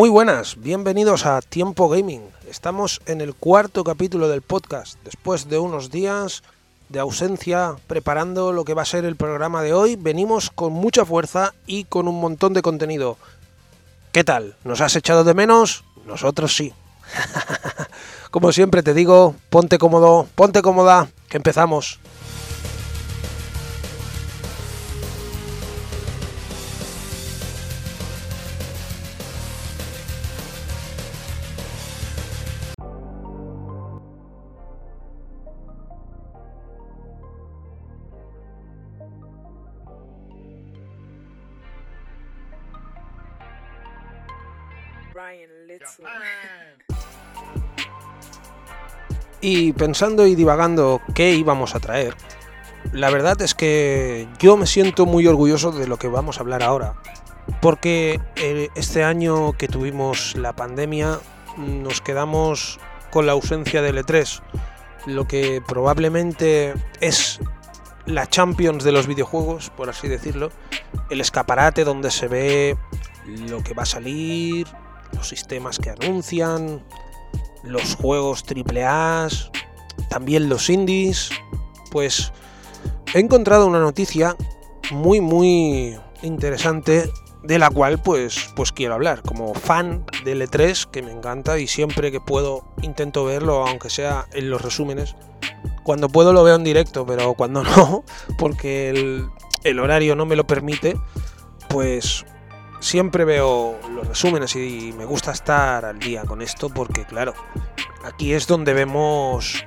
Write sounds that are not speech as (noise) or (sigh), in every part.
Muy buenas, bienvenidos a Tiempo Gaming. Estamos en el cuarto capítulo del podcast, después de unos días de ausencia preparando lo que va a ser el programa de hoy. Venimos con mucha fuerza y con un montón de contenido. ¿Qué tal? ¿Nos has echado de menos? Nosotros sí. (laughs) Como siempre te digo, ponte cómodo, ponte cómoda, que empezamos. Y pensando y divagando qué íbamos a traer, la verdad es que yo me siento muy orgulloso de lo que vamos a hablar ahora. Porque eh, este año que tuvimos la pandemia nos quedamos con la ausencia del E3, lo que probablemente es la Champions de los videojuegos, por así decirlo, el escaparate donde se ve lo que va a salir, los sistemas que anuncian, los juegos AAA, también los indies, pues he encontrado una noticia muy muy interesante de la cual pues pues quiero hablar como fan del E3 que me encanta y siempre que puedo intento verlo aunque sea en los resúmenes. Cuando puedo lo veo en directo pero cuando (laughs) no porque el, el horario no me lo permite pues siempre veo los resúmenes y me gusta estar al día con esto porque claro, aquí es donde vemos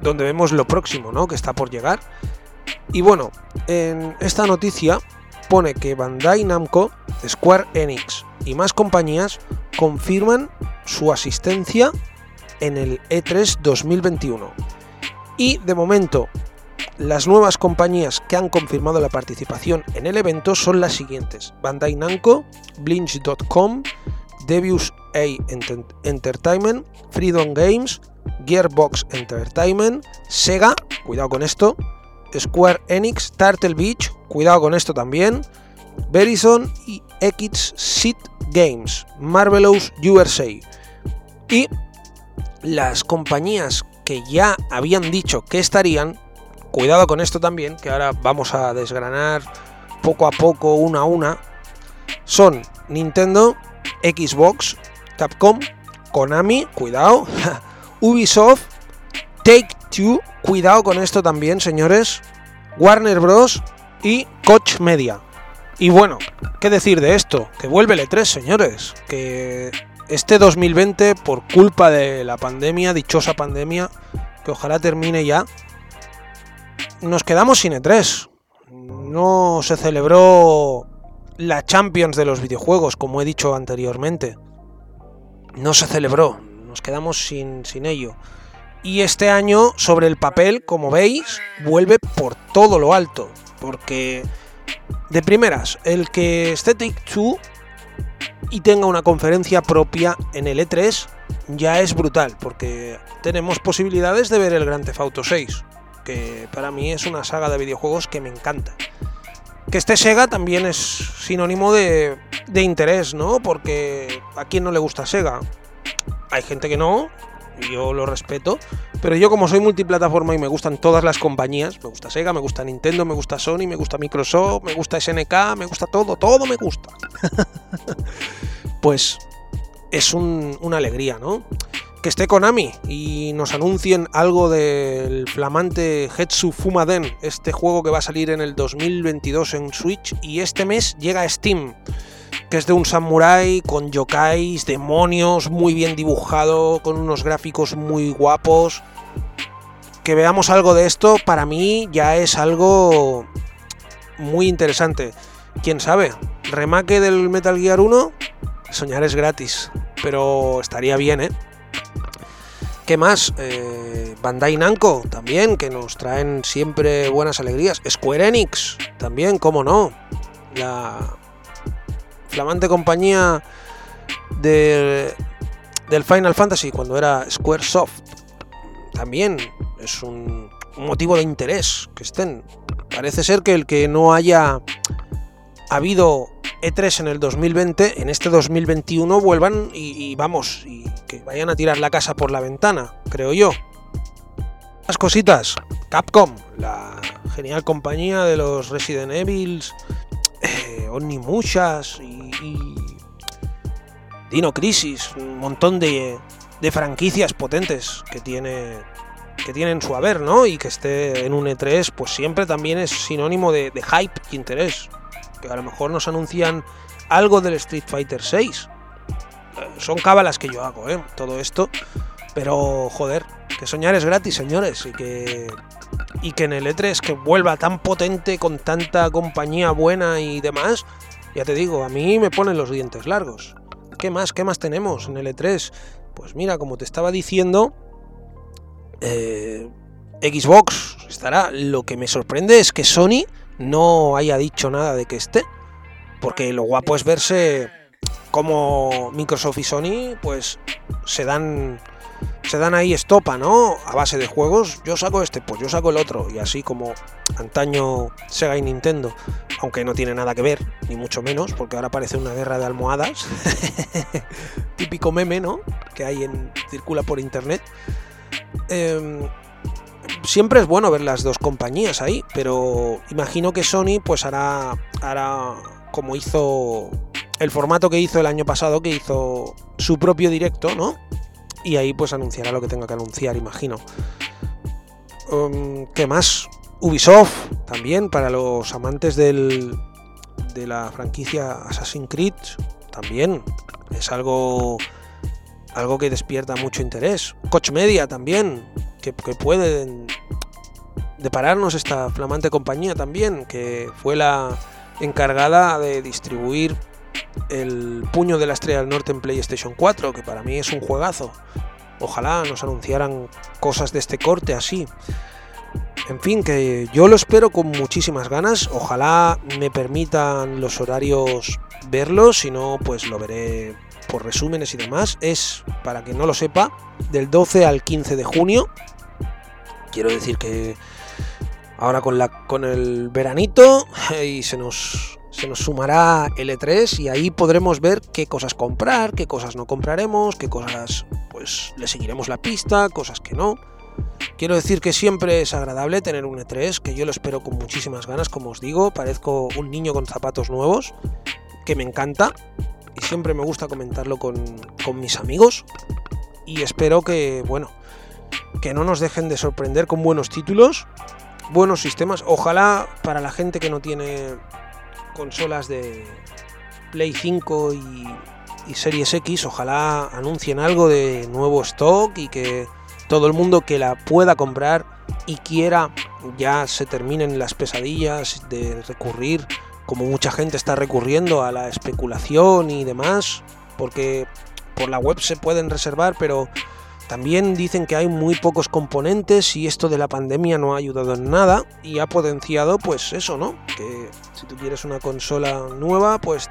donde vemos lo próximo, ¿no? que está por llegar. Y bueno, en esta noticia pone que Bandai Namco, Square Enix y más compañías confirman su asistencia en el E3 2021. Y de momento las nuevas compañías que han confirmado la participación en el evento son las siguientes: Bandai Namco, Blinch.com, Devious A Entertainment, Freedom Games, Gearbox Entertainment, Sega, cuidado con esto, Square Enix, Turtle Beach, cuidado con esto también, Verizon y X Seed Games, Marvelous USA. Y las compañías que ya habían dicho que estarían Cuidado con esto también, que ahora vamos a desgranar poco a poco, una a una. Son Nintendo, Xbox, Capcom, Konami, cuidado, (laughs) Ubisoft, Take Two, cuidado con esto también, señores, Warner Bros. y Koch Media. Y bueno, ¿qué decir de esto? Que vuelve el E3, señores. Que este 2020, por culpa de la pandemia, dichosa pandemia, que ojalá termine ya, nos quedamos sin E3. No se celebró la Champions de los videojuegos, como he dicho anteriormente. No se celebró, nos quedamos sin, sin ello. Y este año, sobre el papel, como veis, vuelve por todo lo alto. Porque, de primeras, el que esté 2 y tenga una conferencia propia en el E3 ya es brutal, porque tenemos posibilidades de ver el Grand Theft Auto 6 que para mí es una saga de videojuegos que me encanta. Que este Sega también es sinónimo de, de interés, ¿no? Porque a quien no le gusta Sega. Hay gente que no, y yo lo respeto, pero yo como soy multiplataforma y me gustan todas las compañías, me gusta Sega, me gusta Nintendo, me gusta Sony, me gusta Microsoft, me gusta SNK, me gusta todo, todo me gusta. (laughs) pues es una alegría, ¿no? Que esté Konami y nos anuncien algo del flamante Hetsu Fumaden, este juego que va a salir en el 2022 en Switch y este mes llega a Steam, que es de un samurai con yokais, demonios, muy bien dibujado, con unos gráficos muy guapos. Que veamos algo de esto para mí ya es algo muy interesante. Quién sabe, remake del Metal Gear 1, soñar es gratis, pero estaría bien, ¿eh? ¿Qué más? Eh, Bandai Namco también, que nos traen siempre buenas alegrías. Square Enix también, cómo no. La flamante compañía de, del Final Fantasy cuando era Squaresoft. También es un, motivo de interés que estén. Parece ser que el que no haya habido E3 en el 2020, en este 2021 vuelvan y, vamos, y que vayan a tirar la casa por la ventana, creo yo. Más cositas. Capcom, la genial compañía de los Resident Evil, eh, y, Dino Crisis, un montón de, de franquicias potentes que tiene que tienen su haber, ¿no? Y que esté en un E3, pues siempre también es sinónimo de, hype y interés. Que a lo mejor nos anuncian algo del Street Fighter 6. Son cábalas que yo hago, ¿eh? Todo esto. Pero, joder, que soñar es gratis, señores. Y que, y que en el E3 que vuelva tan potente, con tanta compañía buena y demás, ya te digo, a mí me ponen los dientes largos. ¿Qué más? ¿Qué más tenemos en el E3? Pues mira, como te estaba diciendo, eh, Xbox estará. Lo que me sorprende es que Sony no haya dicho nada de que esté. Porque lo guapo es verse como Microsoft y Sony pues se dan se dan ahí estopa, ¿no? A base de juegos, yo saco este, pues yo saco el otro y así como antaño Sega y Nintendo, aunque no tiene nada que ver, ni mucho menos, porque ahora parece una guerra de almohadas. (laughs) Típico meme, ¿no? Que hay en circula por internet. Em, siempre es bueno ver las dos compañías ahí, pero imagino que Sony pues hará, hará como hizo el formato que hizo el año pasado, que hizo su propio directo, ¿no? Y ahí pues anunciará lo que tenga que anunciar, imagino. Em, ¿Qué más? Ubisoft también, para los amantes del, de la franquicia Assassin's Creed, también es algo algo que despierta mucho interés. Coach Media también, que, puede depararnos esta flamante compañía también, que fue la encargada de distribuir el puño de la estrella del norte en PlayStation 4, que para mí es un juegazo. Ojalá nos anunciaran cosas de este corte así. En fin, que yo lo espero con muchísimas ganas. Ojalá me permitan los horarios verlo, si no, pues lo veré por resúmenes y demás, es, para que no lo sepa, del 12 al 15 de junio. Quiero decir que ahora con, la, con el veranito y se nos, se nos sumará el E3 y ahí podremos ver qué cosas comprar, qué cosas no compraremos, qué cosas pues le seguiremos la pista, cosas que no. Quiero decir que siempre es agradable tener un E3, que yo lo espero con muchísimas ganas, como os digo, parezco un niño con zapatos nuevos, que me encanta y siempre me gusta comentarlo con, mis amigos y espero que, bueno, que no nos dejen de sorprender con buenos títulos, buenos sistemas. Ojalá para la gente que no tiene consolas de Play 5 y, y, Series X, ojalá anuncien algo de nuevo stock y que todo el mundo que la pueda comprar y quiera ya se terminen las pesadillas de recurrir como mucha gente está recurriendo a la especulación y demás, porque por la web se pueden reservar, pero también dicen que hay muy pocos componentes y esto de la pandemia no ha ayudado en nada y ha potenciado pues eso, ¿no? Que si tú quieres una consola nueva, pues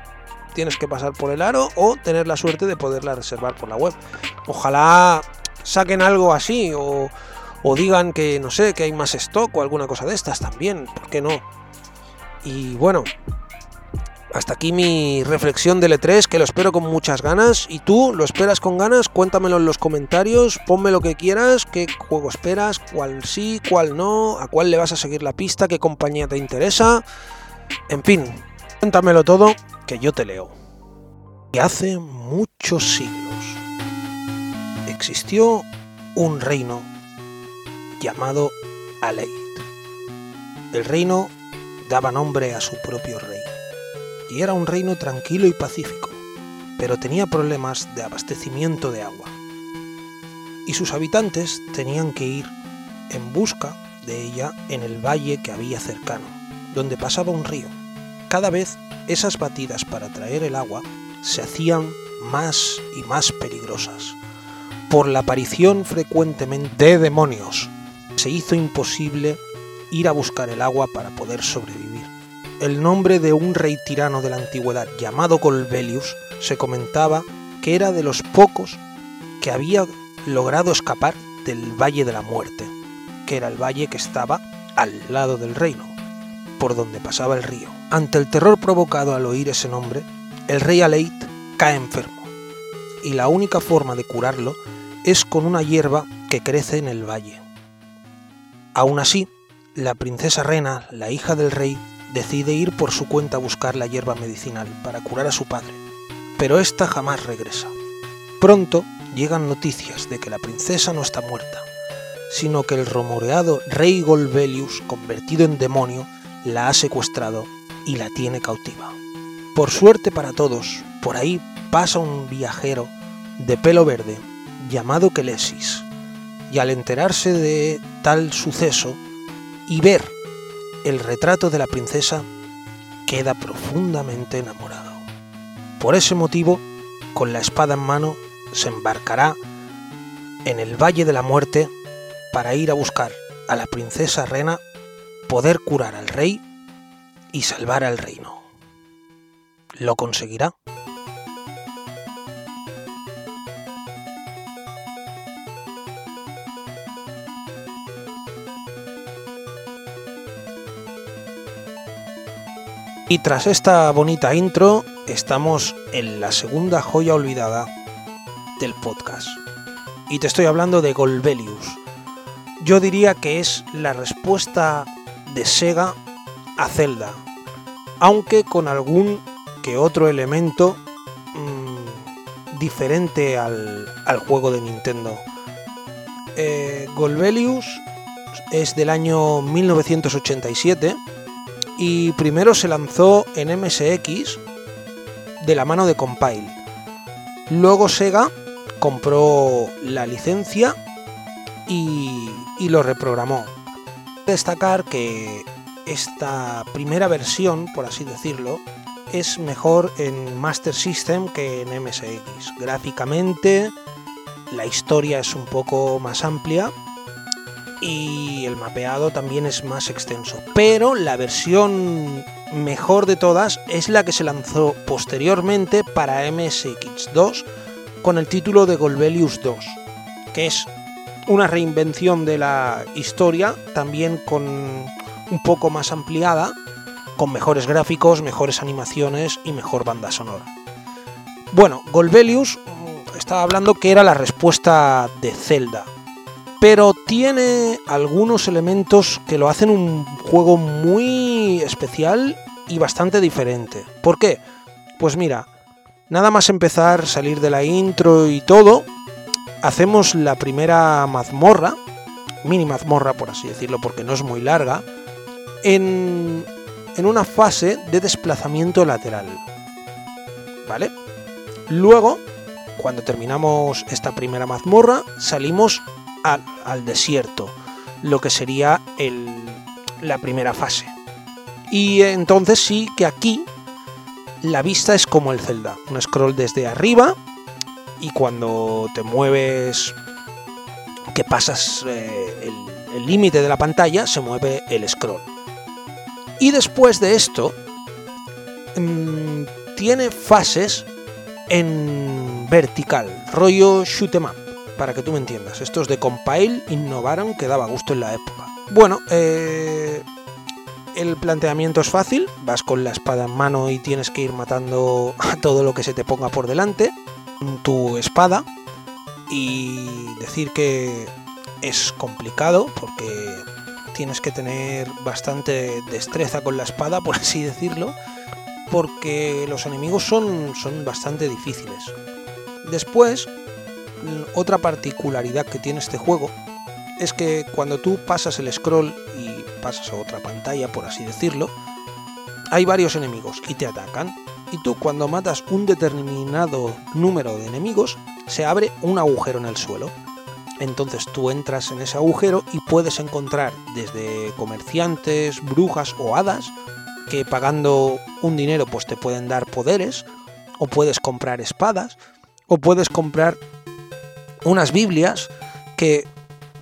tienes que pasar por el aro o tener la suerte de poderla reservar por la web. Ojalá saquen algo así o, digan que no sé, que hay más stock o alguna cosa de estas también, ¿por qué no? Y bueno, hasta aquí mi reflexión del E3, que lo espero con muchas ganas. ¿Y tú lo esperas con ganas? Cuéntamelo en los comentarios, ponme lo que quieras, qué juego esperas, cuál sí, cuál no, a cuál le vas a seguir la pista, qué compañía te interesa. En fin, cuéntamelo todo, que yo te leo. Y hace muchos siglos existió un reino llamado Aleid. El reino daba nombre a su propio rey. Y era un reino tranquilo y pacífico, pero tenía problemas de abastecimiento de agua. Y sus habitantes tenían que ir en busca de ella en el valle que había cercano, donde pasaba un río. Cada vez esas batidas para traer el agua se hacían más y más peligrosas. Por la aparición frecuentemente de demonios, se hizo imposible ir a buscar el agua para poder sobrevivir. El nombre de un rey tirano de la antigüedad llamado Colbelius se comentaba que era de los pocos que había logrado escapar del Valle de la Muerte, que era el valle que estaba al lado del reino, por donde pasaba el río. Ante el terror provocado al oír ese nombre, el rey Aleit cae enfermo, y la única forma de curarlo es con una hierba que crece en el valle. Aún así, la princesa Rena, la hija del rey, decide ir por su cuenta a buscar la hierba medicinal para curar a su padre, pero ésta jamás regresa. Pronto llegan noticias de que la princesa no está muerta, sino que el rumoreado rey Golbelius, convertido en demonio, la ha secuestrado y la tiene cautiva. Por suerte para todos, por ahí pasa un viajero de pelo verde llamado Kelesis, y al enterarse de tal suceso y ver el retrato de la princesa, queda profundamente enamorado. Por ese motivo, con la espada en mano, se embarcará en el Valle de la Muerte para ir a buscar a la princesa Rena, poder curar al rey y salvar al reino. ¿Lo conseguirá? Y tras esta bonita intro, estamos en la segunda joya olvidada del podcast. Y te estoy hablando de Golbelius. Yo diría que es la respuesta de Sega a Zelda, aunque con algún que otro elemento mmm, diferente al, al, juego de Nintendo. Eh, Golbelius es del año 1987 y primero se lanzó en MSX de la mano de Compile. Luego Sega compró la licencia y, y lo reprogramó. Destacar que esta primera versión, por así decirlo, es mejor en Master System que en MSX. Gráficamente, la historia es un poco más amplia y el mapeado también es más extenso. Pero la versión mejor de todas es la que se lanzó posteriormente para MSX2 con el título de Golbelius 2, que es una reinvención de la historia, también con un poco más ampliada, con mejores gráficos, mejores animaciones y mejor banda sonora. Bueno, Golbelius mm, estaba hablando que era la respuesta de Zelda, pero tiene algunos elementos que lo hacen un juego muy especial y bastante diferente. ¿Por qué? Pues mira, nada más empezar, salir de la intro y todo, hacemos la primera mazmorra, mini mazmorra por así decirlo, porque no es muy larga, en, en una fase de desplazamiento lateral. ¿Vale? Luego, cuando terminamos esta primera mazmorra, salimos al, desierto, lo que sería el, la primera fase. Y entonces sí que aquí la vista es como el Zelda, un scroll desde arriba y cuando te mueves, que pasas eh, el límite de la pantalla, se mueve el scroll. Y después de esto, mmm, tiene fases en vertical, rollo shoot em up para que tú me entiendas. Estos de Compile innovaron que daba gusto en la época. Bueno, eh, el planteamiento es fácil, vas con la espada en mano y tienes que ir matando a todo lo que se te ponga por delante. Tu espada y decir que es complicado porque tienes que tener bastante destreza con la espada, por así decirlo, porque los enemigos son, son bastante difíciles. Después, otra particularidad que tiene este juego es que cuando tú pasas el scroll y pasas a otra pantalla, por así decirlo, hay varios enemigos y te atacan. Y tú cuando matas un determinado número de enemigos, se abre un agujero en el suelo. Entonces tú entras en ese agujero y puedes encontrar desde comerciantes, brujas o hadas, que pagando un dinero pues te pueden dar poderes, o puedes comprar espadas, o puedes comprar unas Biblias que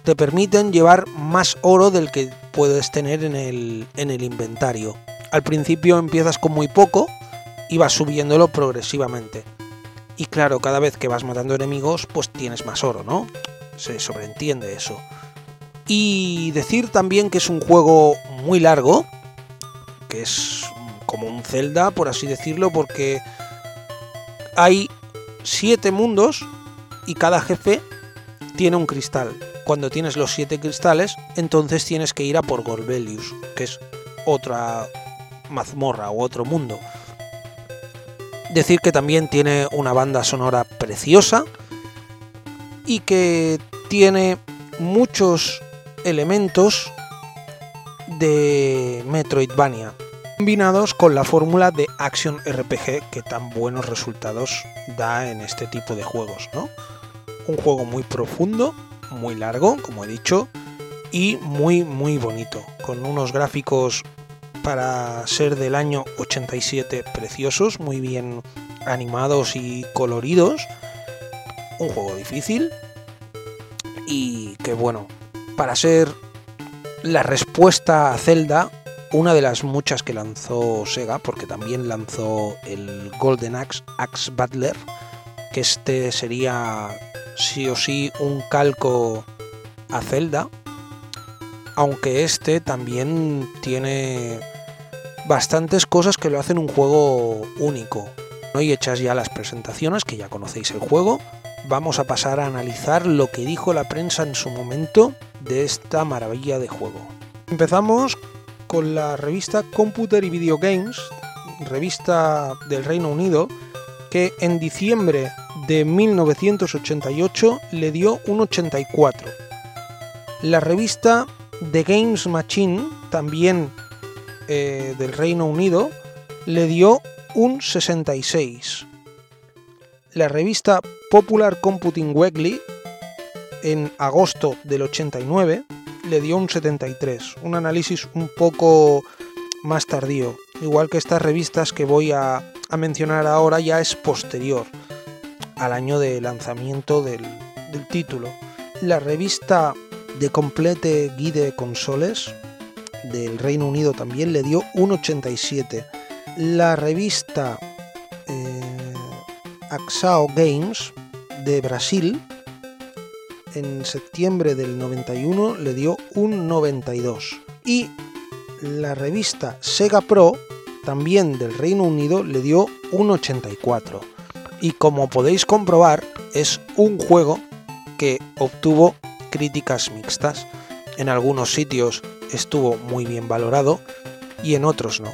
te permiten llevar más oro del que puedes tener en el, en el inventario. Al principio empiezas con muy poco y vas subiéndolo progresivamente. Y claro, cada vez que vas matando enemigos, pues tienes más oro, ¿no? Se sobreentiende eso. Y decir también que es un juego muy largo, que es como un Zelda, por así decirlo, porque hay siete mundos y cada jefe tiene un cristal. Cuando tienes los siete cristales, entonces tienes que ir a por Gorbelius, que es otra mazmorra o otro mundo. Decir que también tiene una banda sonora preciosa y que tiene muchos elementos de Metroidvania combinados con la fórmula de Action RPG que tan buenos resultados da en este tipo de juegos, ¿no? Un juego muy profundo, muy largo, como he dicho, y muy muy bonito, con unos gráficos para ser del año 87 preciosos, muy bien animados y coloridos. Un juego difícil y que bueno, para ser la respuesta a Zelda, una de las muchas que lanzó Sega, porque también lanzó el Golden Axe Axe Butler, que este sería sí o sí un calco a Zelda, aunque este también tiene bastantes cosas que lo hacen un juego único. ¿no? Y hechas ya las presentaciones, que ya conocéis el juego, vamos a pasar a analizar lo que dijo la prensa en su momento de esta maravilla de juego. Empezamos con la revista Computer y Video Games, revista del Reino Unido, que en diciembre de 1988 le dio un 84. La revista The Games Machine, también eh, del Reino Unido, le dio un 66. La revista Popular Computing Weekly, en agosto del 89, le dio un 73. Un análisis un poco más tardío. Igual que estas revistas que voy a, a mencionar ahora ya es posterior al año de lanzamiento del, título. La revista de Complete Guide Consoles del Reino Unido también le dio un 87. La revista eh, Axao Games de Brasil en septiembre del 91 le dio un 92. Y la revista Sega Pro, también del Reino Unido, le dio un 84. Y como podéis comprobar, es un juego que obtuvo críticas mixtas. En algunos sitios estuvo muy bien valorado y en otros no.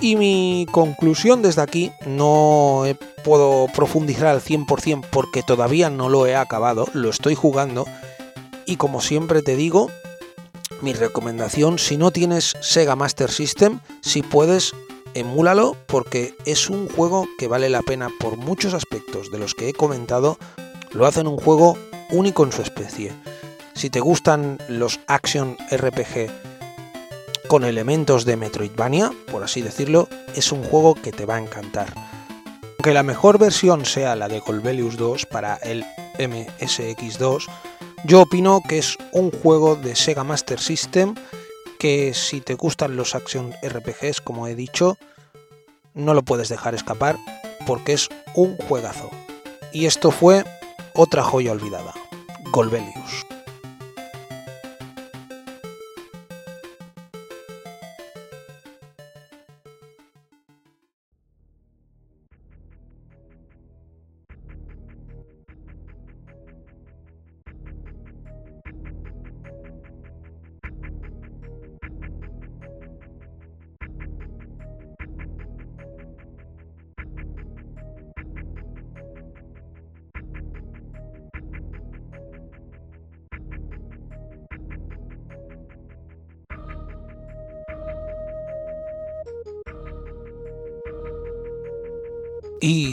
Y mi conclusión desde aquí, no puedo profundizar al 100% porque todavía no lo he acabado, lo estoy jugando. Y como siempre te digo, mi recomendación, si no tienes Sega Master System, si puedes, emúlalo porque es un juego que vale la pena por muchos aspectos de los que he comentado. Lo hacen un juego único en su especie. Si te gustan los action RPG con elementos de Metroidvania, por así decirlo, es un juego que te va a encantar. Aunque la mejor versión sea la de Golbelius 2 para el MSX2, yo opino que es un juego de Sega Master System que si te gustan los action RPGs, como he dicho, no lo puedes dejar escapar porque es un juegazo. Y esto fue otra joya olvidada, Golbelius.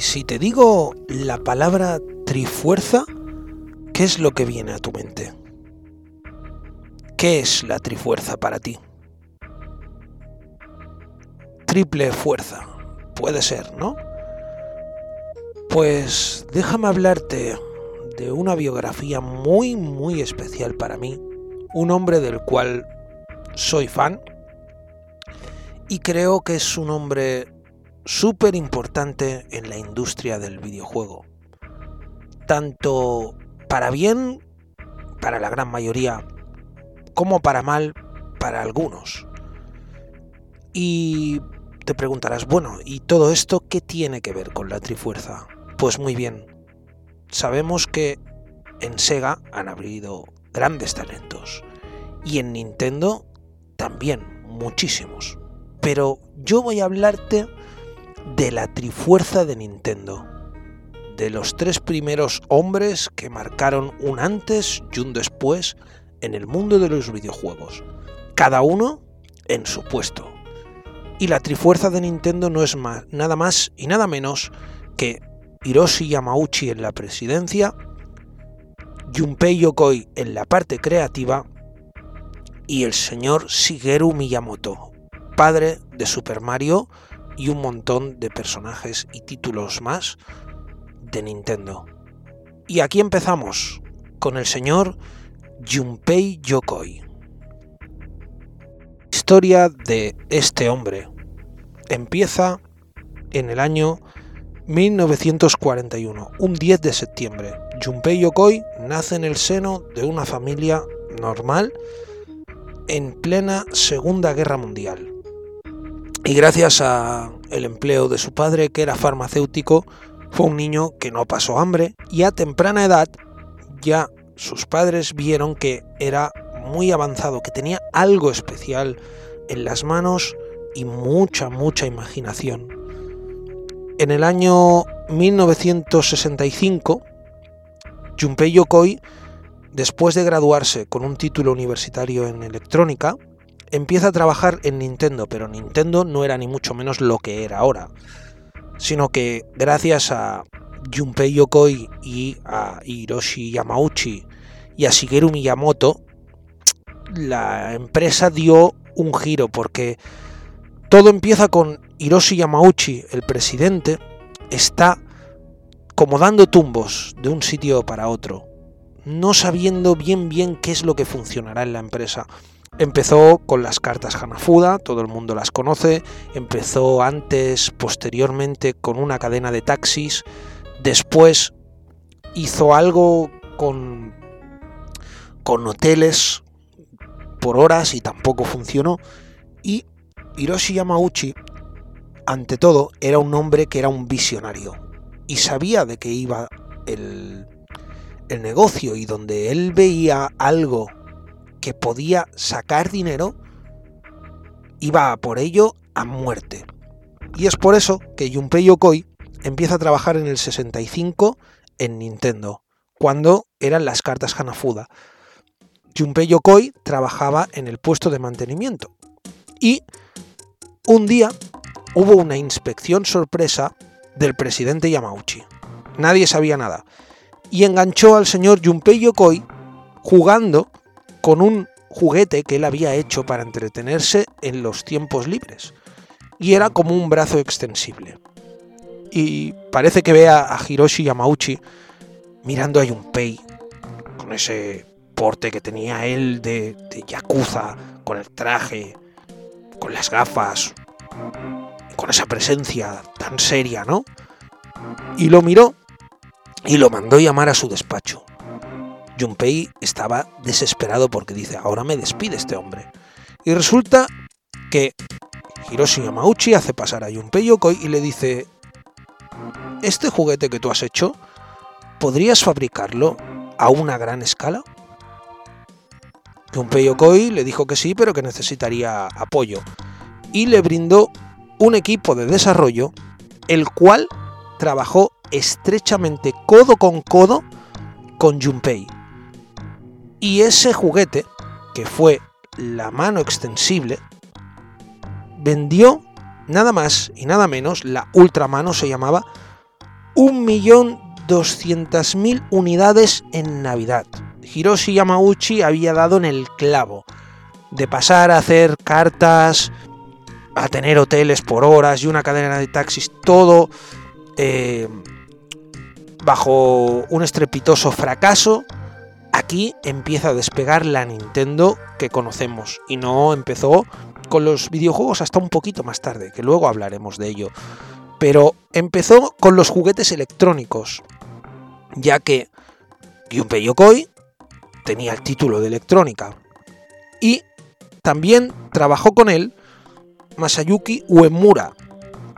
Si te digo la palabra trifuerza, ¿qué es lo que viene a tu mente? ¿Qué es la trifuerza para ti? Triple fuerza, puede ser, ¿no? Pues déjame hablarte de una biografía muy, muy especial para mí, un hombre del cual soy fan y creo que es un hombre súper importante en la industria del videojuego. Tanto para bien, para la gran mayoría, como para mal, para algunos. Y te preguntarás, bueno, ¿y todo esto qué tiene que ver con la Trifuerza? Pues muy bien, sabemos que en Sega han habido grandes talentos y en Nintendo también muchísimos. Pero yo voy a hablarte de la Trifuerza de Nintendo, de los tres primeros hombres que marcaron un antes y un después en el mundo de los videojuegos, cada uno en su puesto. Y la Trifuerza de Nintendo no es más, nada más y nada menos que Hiroshi Yamauchi en la presidencia, Junpei Yokoi en la parte creativa y el señor Shigeru Miyamoto, padre de Super Mario y un montón de personajes y títulos más de Nintendo. Y aquí empezamos con el señor Junpei Yokoi. Historia de este hombre empieza en el año 1941, un 10 de septiembre. Junpei Yokoi nace en el seno de una familia normal en plena Segunda Guerra Mundial. Y gracias a el empleo de su padre, que era farmacéutico, fue un niño que no pasó hambre y a temprana edad ya sus padres vieron que era muy avanzado, que tenía algo especial en las manos y mucha, mucha imaginación. En el año 1965, Junpei Yokoi, después de graduarse con un título universitario en electrónica, empieza a trabajar en Nintendo, pero Nintendo no era ni mucho menos lo que era ahora, sino que gracias a Junpei Yokoi y a Hiroshi Yamauchi y a Shigeru Miyamoto, la empresa dio un giro porque todo empieza con Hiroshi Yamauchi, el presidente, está como dando tumbos de un sitio para otro, no sabiendo bien bien qué es lo que funcionará en la empresa. Empezó con las cartas Hanafuda, todo el mundo las conoce, empezó antes, posteriormente con una cadena de taxis, después hizo algo con, con hoteles por horas y tampoco funcionó, y Hiroshi Yamauchi, ante todo, era un hombre que era un visionario y sabía de qué iba el, el negocio y donde él veía algo que podía sacar dinero, iba por ello a muerte. Y es por eso que Junpei Yokoi empieza a trabajar en el 65 en Nintendo, cuando eran las cartas Hanafuda. Junpei Yokoi trabajaba en el puesto de mantenimiento y un día hubo una inspección sorpresa del presidente Yamauchi. Nadie sabía nada. Y enganchó al señor Junpei Yokoi jugando con un juguete que él había hecho para entretenerse en los tiempos libres. Y era como un brazo extensible. Y parece que ve a Hiroshi Yamauchi mirando a Junpei con ese porte que tenía él de, de yakuza, con el traje, con las gafas, con esa presencia tan seria, ¿no? Y lo miró y lo mandó llamar a su despacho. Junpei estaba desesperado porque dice, ahora me despide este hombre. Y resulta que Hiroshi Yamauchi hace pasar a Junpei Yokoi y le dice, ¿este juguete que tú has hecho, podrías fabricarlo a una gran escala? Junpei Yokoi le dijo que sí, pero que necesitaría apoyo. Y le brindó un equipo de desarrollo, el cual trabajó estrechamente codo con codo con Junpei. Y ese juguete, que fue la mano extensible, vendió nada más y nada menos, la ultramano se llamaba, 1.200.000 unidades en Navidad. Hiroshi Yamauchi había dado en el clavo de pasar a hacer cartas, a tener hoteles por horas y una cadena de taxis, todo eh, bajo un estrepitoso fracaso. Aquí empieza a despegar la Nintendo que conocemos y no empezó con los videojuegos hasta un poquito más tarde, que luego hablaremos de ello. Pero empezó con los juguetes electrónicos, ya que Gunpei Yokoi tenía el título de electrónica. Y también trabajó con él Masayuki Uemura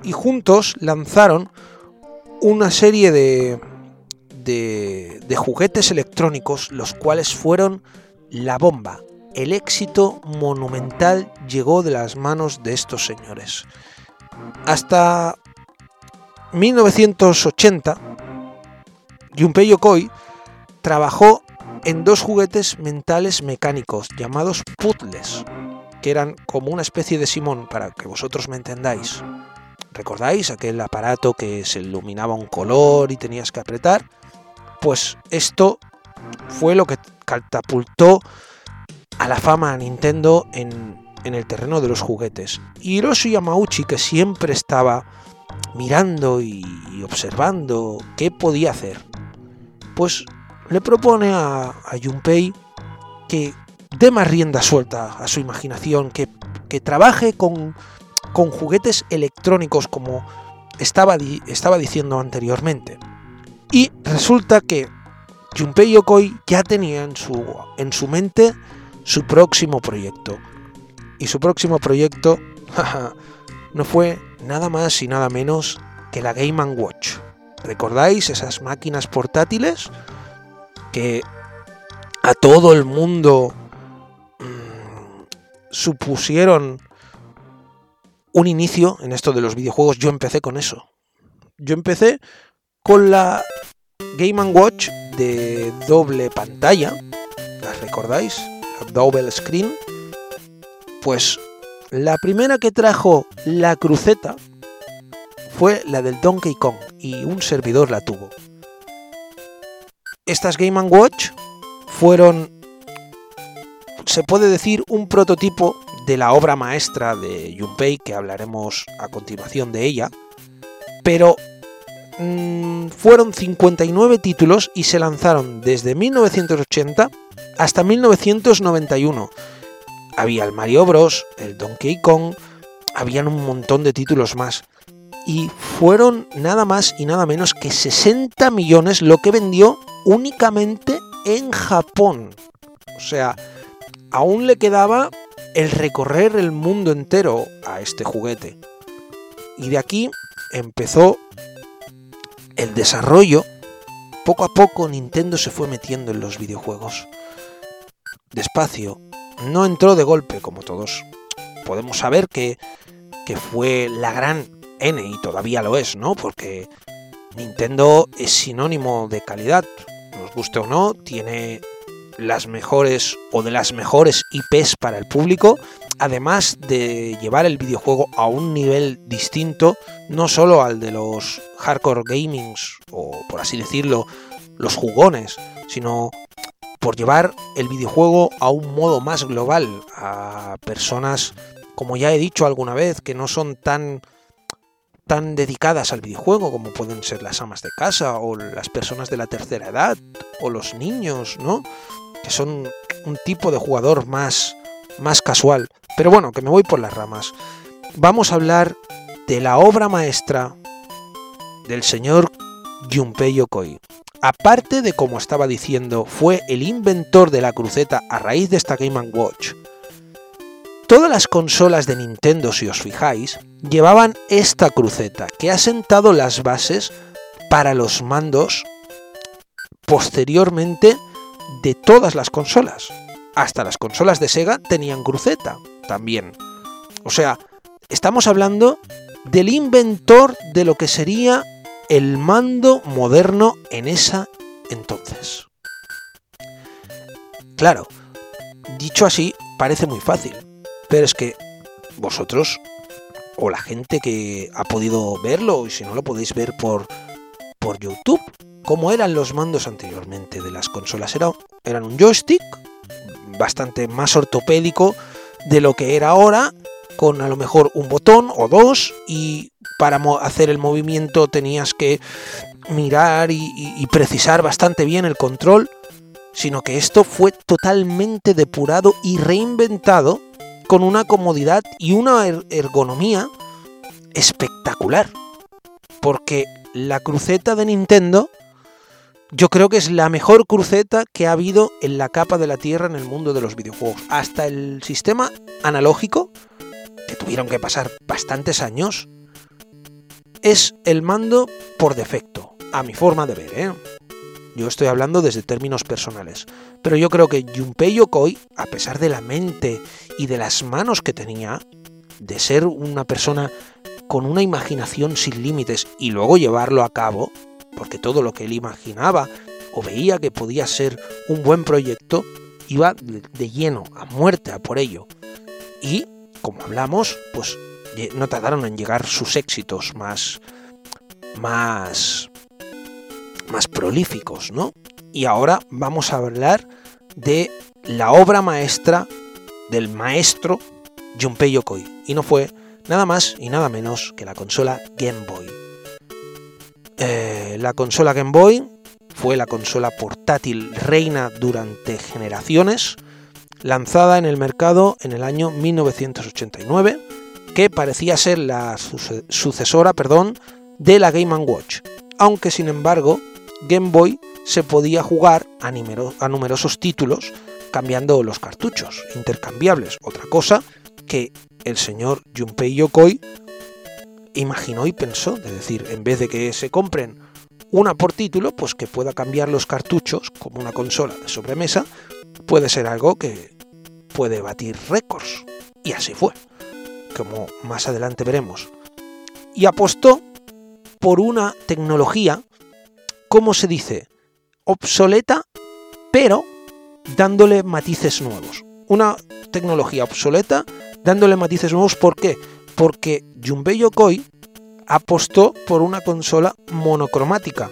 y juntos lanzaron una serie de, de, juguetes electrónicos los cuales fueron la bomba. El éxito monumental llegó de las manos de estos señores. Hasta 1980, Junpei Yokoi trabajó en dos juguetes mentales mecánicos llamados puzzles, que eran como una especie de Simón, para que vosotros me entendáis. ¿Recordáis aquel aparato que se iluminaba un color y tenías que apretar? Pues esto fue lo que catapultó a la fama a Nintendo en, en el terreno de los juguetes. Y Hiroshi Yamauchi, que siempre estaba mirando y observando qué podía hacer, pues le propone a, a Junpei que dé más rienda suelta a su imaginación, que, que trabaje con, con, juguetes electrónicos como estaba, di, estaba diciendo anteriormente. Y resulta que Junpei Yokoi ya tenía en su, en su mente su próximo proyecto. Y su próximo proyecto (laughs) no fue nada más y nada menos que la Game Watch. ¿Recordáis esas máquinas portátiles que a todo el mundo mmm, supusieron un inicio en esto de los videojuegos? Yo empecé con eso. Yo empecé con la Game Watch de doble pantalla. ¿Las recordáis? Double screen. Pues la primera que trajo la cruceta fue la del Donkey Kong y un servidor la tuvo. Estas Game Watch fueron, se puede decir, un prototipo de la obra maestra de Junpei, que hablaremos a continuación de ella, pero mmm, fueron 59 títulos y se lanzaron desde 1980 hasta 1991. Había el Mario Bros, el Donkey Kong, habían un montón de títulos más y fueron nada más y nada menos que 60 millones lo que vendió únicamente en Japón. O sea, aún le quedaba el recorrer el mundo entero a este juguete. Y de aquí empezó el desarrollo. Poco a poco Nintendo se fue metiendo en los videojuegos. Despacio. No entró de golpe como todos. Podemos saber que, que fue la gran N y todavía lo es, ¿no? Porque Nintendo es sinónimo de calidad, nos guste o no, tiene las mejores o de las mejores IPs para el público, además de llevar el videojuego a un nivel distinto, no solo al de los hardcore gamings o por así decirlo, los jugones, sino por llevar el videojuego a un modo más global a personas, como ya he dicho alguna vez, que no son tan tan dedicadas al videojuego como pueden ser las amas de casa o las personas de la tercera edad o los niños, ¿no? Que son un tipo de jugador más, más casual. Pero bueno, que me voy por las ramas. Vamos a hablar de la obra maestra del señor Junpei Yokoi. Aparte de, como estaba diciendo, fue el inventor de la cruceta a raíz de esta Game Watch, Todas las consolas de Nintendo, si os fijáis, llevaban esta cruceta que ha sentado las bases para los mandos posteriormente de todas las consolas. Hasta las consolas de Sega tenían cruceta también. O sea, estamos hablando del inventor de lo que sería el mando moderno en esa entonces. Claro, dicho así, parece muy fácil, pero es que vosotros, o la gente que ha podido verlo, y si no lo podéis ver por, por YouTube, cómo eran los mandos anteriormente de las consolas. Era, eran un joystick bastante más ortopédico de lo que era ahora, con a lo mejor un botón o dos, y para hacer el movimiento tenías que mirar y, precisar bastante bien el control, sino que esto fue totalmente depurado y reinventado con una comodidad y una er-, ergonomía espectacular. Porque la cruceta de Nintendo yo creo que es la mejor cruceta que ha habido en la capa de la Tierra en el mundo de los videojuegos. Hasta el sistema analógico que tuvieron que pasar bastantes años, es el mando por defecto, a mi forma de ver, ¿eh? Yo estoy hablando desde términos personales. Pero yo creo que Junpei Yokoi, a pesar de la mente y de las manos que tenía, de ser una persona con una imaginación sin límites y luego llevarlo a cabo, porque todo lo que él imaginaba o veía que podía ser un buen proyecto, iba de lleno, a muerte, a por ello. Y, como hablamos, pues no tardaron en llegar sus éxitos más, más, más prolíficos, ¿no? Y ahora vamos a hablar de la obra maestra del maestro Junpei Yokoi. Y no fue nada más y nada menos que la consola Game Boy. Eh, la consola Game Boy fue la consola portátil reina durante generaciones, lanzada en el mercado en el año 1989, que parecía ser la sucesora perdón, de la Game Watch, aunque sin embargo Game Boy se podía jugar a, a numerosos títulos cambiando los cartuchos intercambiables, otra cosa que el señor Junpei Yokoi imaginó y pensó, es decir, en vez de que se compren una por título, pues que pueda cambiar los cartuchos como una consola de sobremesa, puede ser algo que puede batir récords. Y así fue, como más adelante veremos. Y apostó por una tecnología, como se dice, obsoleta, pero dándole matices nuevos. Una tecnología obsoleta, dándole matices nuevos, ¿por qué? Porque Junpei Yokoi apostó por una consola monocromática,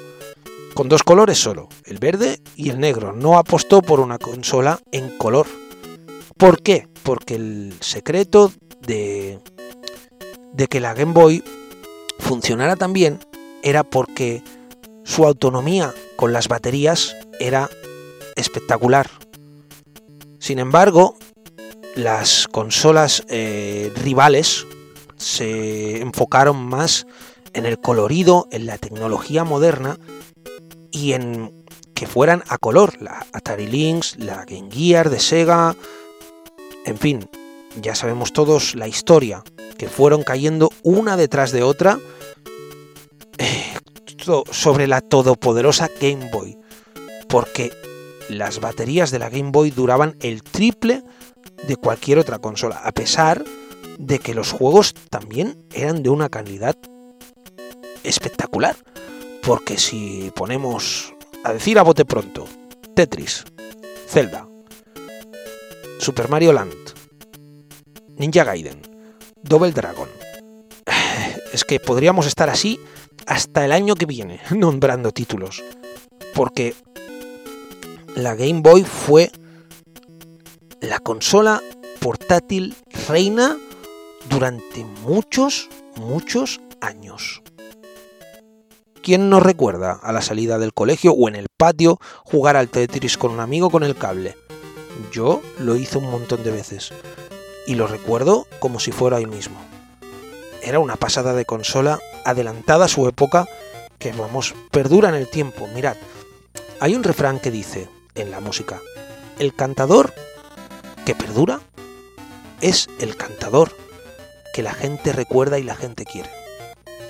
con dos colores solo, el verde y el negro. No apostó por una consola en color. ¿Por qué? Porque el secreto de, de que la Game Boy funcionara tan bien era porque su autonomía con las baterías era espectacular. Sin embargo, las consolas eh, rivales se enfocaron más en el colorido, en la tecnología moderna y en que fueran a color. La Atari Lynx, la Game Gear de Sega, en fin, ya sabemos todos la historia, que fueron cayendo una detrás de otra eh, sobre la todopoderosa Game Boy, porque las baterías de la Game Boy duraban el triple de cualquier otra consola, a pesar de que los juegos también eran de una calidad espectacular. Porque si ponemos a decir a bote pronto, Tetris, Zelda, Super Mario Land, Ninja Gaiden, Double Dragon, (sighs) es que podríamos estar así hasta el año que viene (laughs) nombrando títulos. Porque la Game Boy fue la consola portátil reina durante muchos, muchos años. ¿Quién nos recuerda a la salida del colegio o en el patio jugar al Tetris con un amigo con el cable? Yo lo hice un montón de veces y lo recuerdo como si fuera hoy mismo. Era una pasada de consola adelantada a su época que, vamos, perdura en el tiempo. Mirad, hay un refrán que dice en la música, el cantador que perdura es el cantador que la gente recuerda y la gente quiere.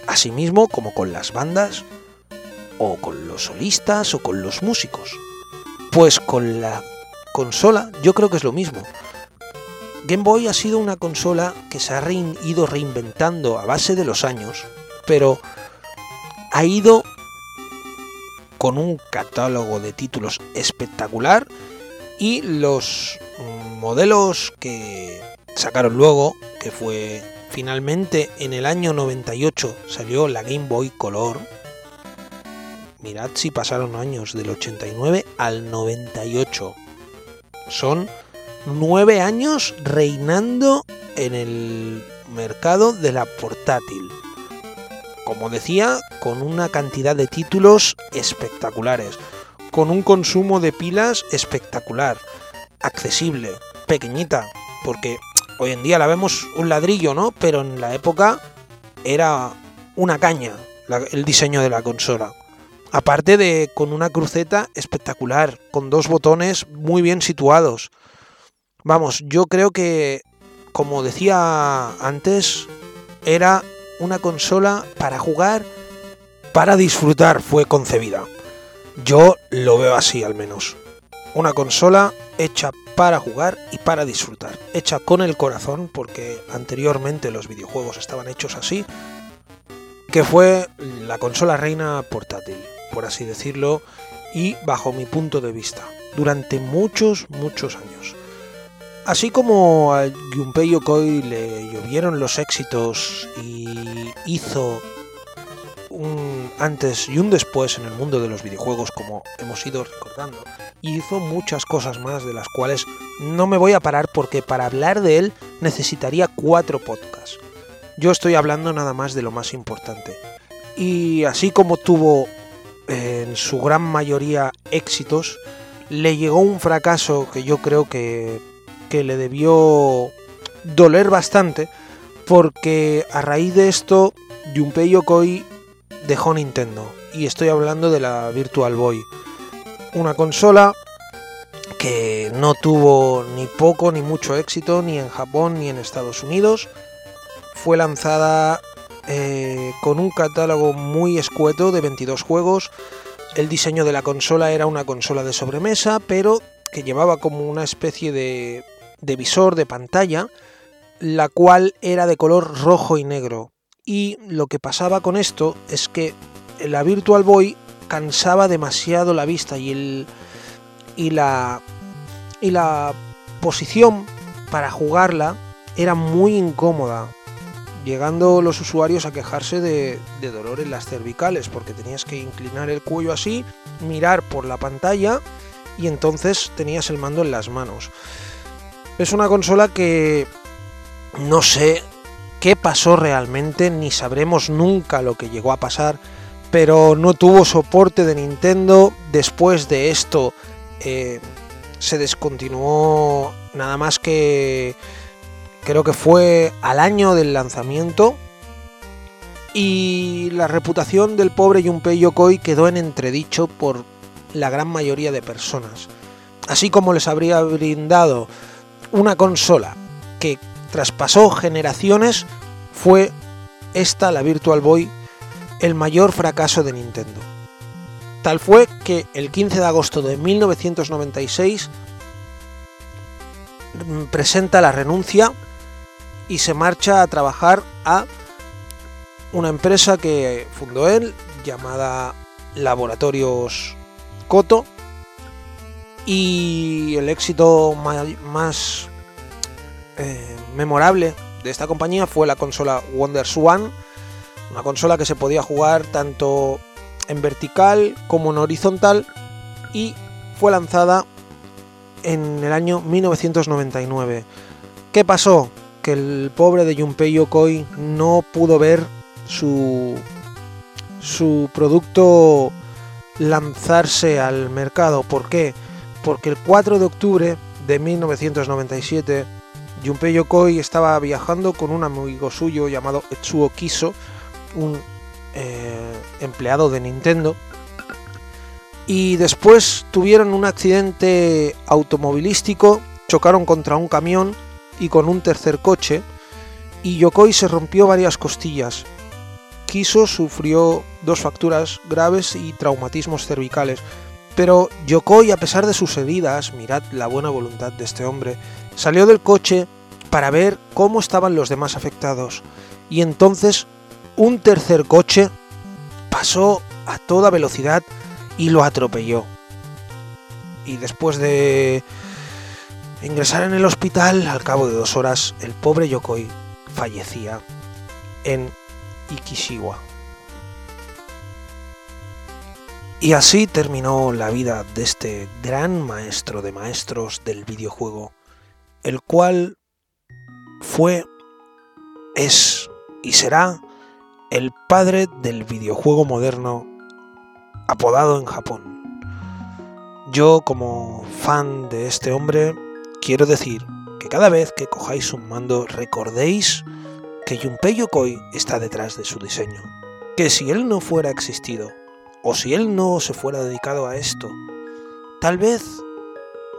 Asimismo como con las bandas, o con los solistas, o con los músicos. Pues con la consola yo creo que es lo mismo. Game Boy ha sido una consola que se ha ido reinventando a base de los años, pero ha ido con un catálogo de títulos espectacular y los modelos que sacaron luego, que fue Finalmente, en el año 98 salió la Game Boy Color. Mirad si pasaron años, del 89 al 98. Son nueve años reinando en el mercado de la portátil. Como decía, con una cantidad de títulos espectaculares, con un consumo de pilas espectacular, accesible, pequeñita, porque hoy en día la vemos un ladrillo, ¿no? Pero en la época era una caña el diseño de la consola. Aparte de con una cruceta espectacular, con dos botones muy bien situados. Vamos, yo creo que como decía antes, era una consola para jugar, para disfrutar, fue concebida. Yo lo veo así al menos. Una consola hecha para jugar y para disfrutar. Hecha con el corazón, porque anteriormente los videojuegos estaban hechos así. Que fue la consola reina portátil, por así decirlo, y bajo mi punto de vista, durante muchos, muchos años. Así como a Junpei Yokoi le llovieron los éxitos y hizo un antes y un después en el mundo de los videojuegos, como hemos ido recordando, y hizo muchas cosas más de las cuales no me voy a parar porque para hablar de él necesitaría cuatro podcasts. Yo estoy hablando nada más de lo más importante. Y así como tuvo en su gran mayoría éxitos, le llegó un fracaso que yo creo que, que le debió doler bastante, porque a raíz de esto Junpei Yokoi dejó Nintendo y estoy hablando de la Virtual Boy. Una consola que no tuvo ni poco ni mucho éxito ni en Japón ni en Estados Unidos. Fue lanzada eh, con un catálogo muy escueto de 22 juegos. El diseño de la consola era una consola de sobremesa, pero que llevaba como una especie de, de visor de pantalla, la cual era de color rojo y negro, y lo que pasaba con esto es que la Virtual Boy cansaba demasiado la vista y, el, y, la, y la posición para jugarla era muy incómoda, llegando los usuarios a quejarse de, de, dolor en las cervicales, porque tenías que inclinar el cuello así, mirar por la pantalla y entonces tenías el mando en las manos. Es una consola que no sé qué pasó realmente, ni sabremos nunca lo que llegó a pasar, pero no tuvo soporte de Nintendo. Después de esto eh, se descontinuó nada más que creo que fue al año del lanzamiento. Y la reputación del pobre Junpei Yokoi quedó en entredicho por la gran mayoría de personas. Así como les habría brindado una consola que traspasó generaciones, fue esta, la Virtual Boy, el mayor fracaso de Nintendo. Tal fue que el 15 de agosto de 1996 presenta la renuncia y se marcha a trabajar a una empresa que fundó él llamada Laboratorios Coto y el éxito más eh, memorable de esta compañía fue la consola Wonder Swan, una consola que se podía jugar tanto en vertical como en horizontal y fue lanzada en el año 1999. ¿Qué pasó? Que el pobre de Junpei Yokoi no pudo ver su, su producto lanzarse al mercado. ¿Por qué? Porque el 4 de octubre de 1997 Junpei Yokoi estaba viajando con un amigo suyo llamado Etsuo Kiso, un eh, empleado de Nintendo, y después tuvieron un accidente automovilístico, chocaron contra un camión y con un tercer coche, y Yokoi se rompió varias costillas. Kiso sufrió dos fracturas graves y traumatismos cervicales, pero Yokoi, a pesar de sus heridas, mirad la buena voluntad de este hombre, salió del coche para ver cómo estaban los demás afectados. Y entonces un tercer coche pasó a toda velocidad y lo atropelló. Y después de ingresar en el hospital, al cabo de dos horas, el pobre Yokoi fallecía en Ikishiwa. Y así terminó la vida de este gran maestro de maestros del videojuego, el cual fue, es y será el padre del videojuego moderno apodado en Japón. Yo como fan de este hombre quiero decir que cada vez que cojáis un mando recordéis que Junpei Yokoi está detrás de su diseño. Que si él no fuera existido, o si él no se fuera dedicado a esto, tal vez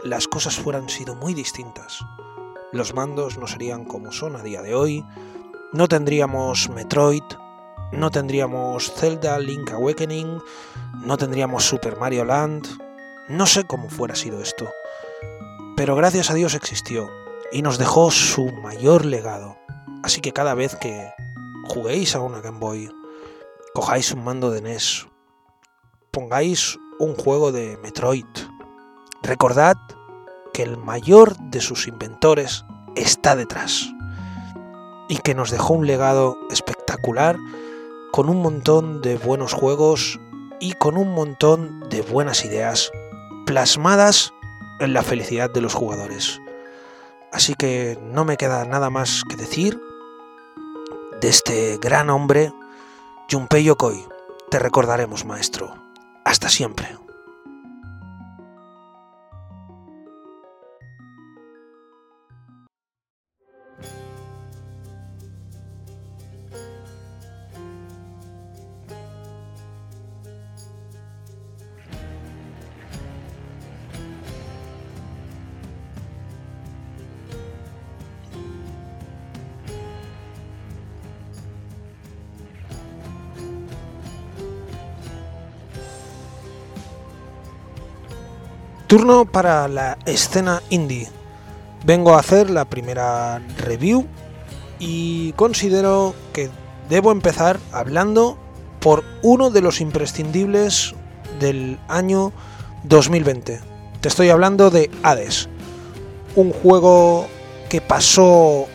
las cosas fueran sido muy distintas los mandos no serían como son a día de hoy, no tendríamos Metroid, no tendríamos Zelda Link Awakening, no tendríamos Super Mario Land, no sé cómo fuera sido esto. Pero gracias a Dios existió y nos dejó su mayor legado. Así que cada vez que juguéis a una Game Boy, cojáis un mando de NES, pongáis un juego de Metroid, recordad que el mayor de sus inventores está detrás y que nos dejó un legado espectacular con un montón de buenos juegos y con un montón de buenas ideas plasmadas en la felicidad de los jugadores. Así que no me queda nada más que decir de este gran hombre, Junpei Yokoi. Te recordaremos, maestro. Hasta siempre. Para la escena indie. Vengo a hacer la primera review y considero que debo empezar hablando por uno de los imprescindibles del año 2020. Te estoy hablando de Hades, un juego que pasó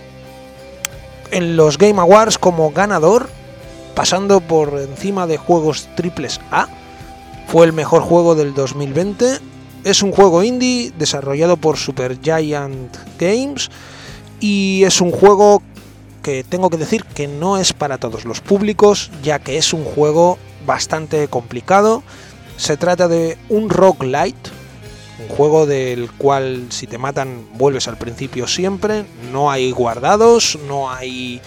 en los Game Awards como ganador, pasando por encima de juegos triples A. Fue el mejor juego del 2020 es un juego indie desarrollado por Supergiant Games y es un juego que tengo que decir que no es para todos los públicos, ya que es un juego bastante complicado. Se trata de un roguelite, un juego del cual si te matan vuelves al principio siempre, no hay guardados, no hay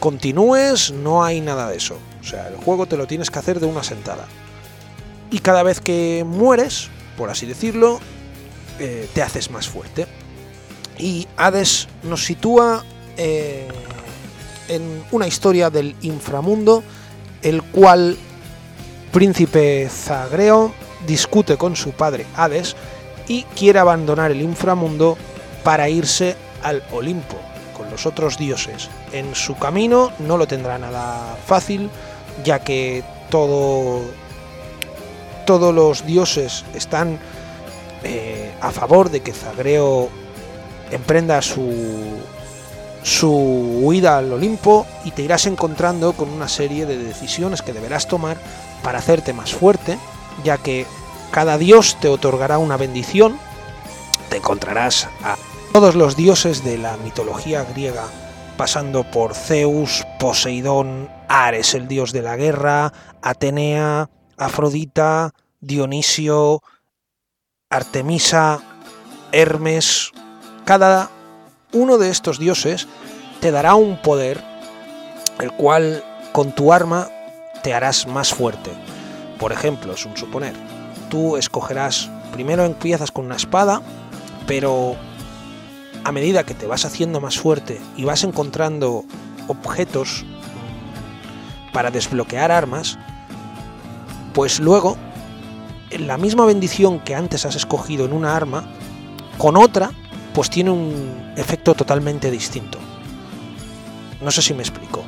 continúes, no hay nada de eso. O sea, el juego te lo tienes que hacer de una sentada. Y cada vez que mueres, por así decirlo, eh, te haces más fuerte. Y Hades nos sitúa eh, en una historia del inframundo, el cual príncipe Zagreo discute con su padre Hades y quiere abandonar el inframundo para irse al Olimpo con los otros dioses. En su camino no lo tendrá nada fácil, ya que todo todos los dioses están eh, a favor de que Zagreo emprenda su, su huida al Olimpo y te irás encontrando con una serie de decisiones que deberás tomar para hacerte más fuerte, ya que cada dios te otorgará una bendición, te encontrarás a todos los dioses de la mitología griega, pasando por Zeus, Poseidón, Ares, el dios de la guerra, Atenea, Afrodita, Dionisio, Artemisa, Hermes, cada uno de estos dioses te dará un poder, el cual con tu arma te harás más fuerte. Por ejemplo, es un suponer, tú escogerás, primero empiezas con una espada, pero a medida que te vas haciendo más fuerte y vas encontrando objetos para desbloquear armas, pues luego la misma bendición que antes has escogido en una arma, con otra, pues tiene un efecto totalmente distinto. No sé si me explico.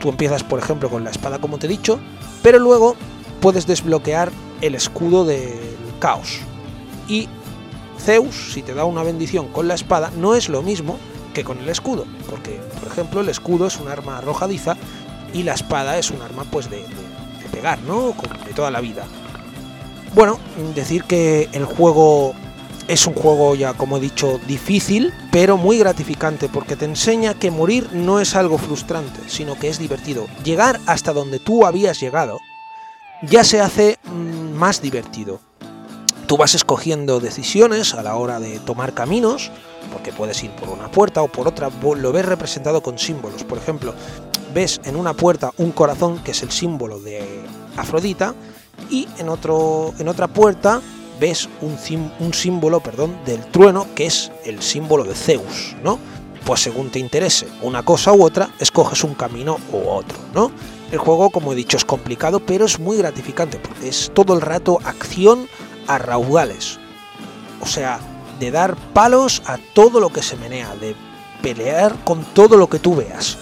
Tú empiezas, por ejemplo, con la espada, como te he dicho, pero luego puedes desbloquear el escudo del caos. Y Zeus, si te da una bendición con la espada, no es lo mismo que con el escudo, porque, por ejemplo, el escudo es un arma arrojadiza y la espada es un arma, pues, de pegar, ¿no? De toda la vida. Bueno, decir que el juego es un juego ya, como he dicho, difícil, pero muy gratificante, porque te enseña que morir no es algo frustrante, sino que es divertido. Llegar hasta donde tú habías llegado ya se hace mm, más divertido. Tú vas escogiendo decisiones a la hora de tomar caminos, porque puedes ir por una puerta o por otra, lo ves representado con símbolos. Por ejemplo, ves en una puerta un corazón que es el símbolo de Afrodita y en, otro, en otra puerta ves un, un símbolo perdón, del trueno que es el símbolo de Zeus, ¿no? pues según te interese una cosa u otra, escoges un camino u otro, ¿no? El juego, como he dicho, es complicado, pero es muy gratificante, porque es todo el rato acción a raudales. O sea, de dar palos a todo lo que se menea, de pelear con todo lo que tú veas.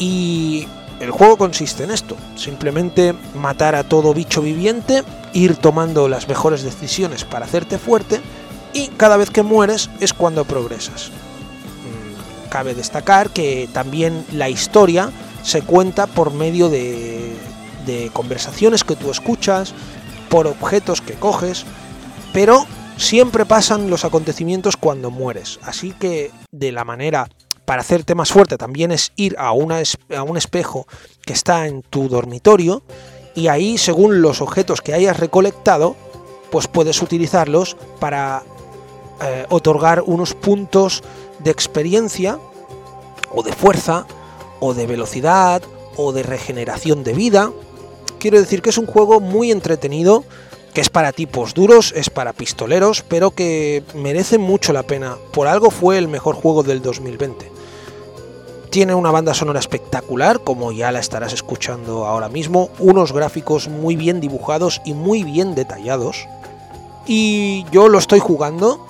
Y el juego consiste en esto, simplemente matar a todo bicho viviente, ir tomando las mejores decisiones para hacerte fuerte y cada vez que mueres es cuando progresas. Mm, cabe destacar que también la historia se cuenta por medio de, de conversaciones que tú escuchas, por objetos que coges, pero siempre pasan los acontecimientos cuando mueres. Así que de la manera para hacerte más fuerte también es ir a, una, a un espejo que está en tu dormitorio y ahí según los objetos que hayas recolectado pues puedes utilizarlos para eh, otorgar unos puntos de experiencia o de fuerza o de velocidad o de regeneración de vida. Quiero decir que es un juego muy entretenido, que es para tipos duros, es para pistoleros, pero que merece mucho la pena. Por algo fue el mejor juego del 2020. Tiene una banda sonora espectacular, como ya la estarás escuchando ahora mismo, unos gráficos muy bien dibujados y muy bien detallados. Y yo lo estoy jugando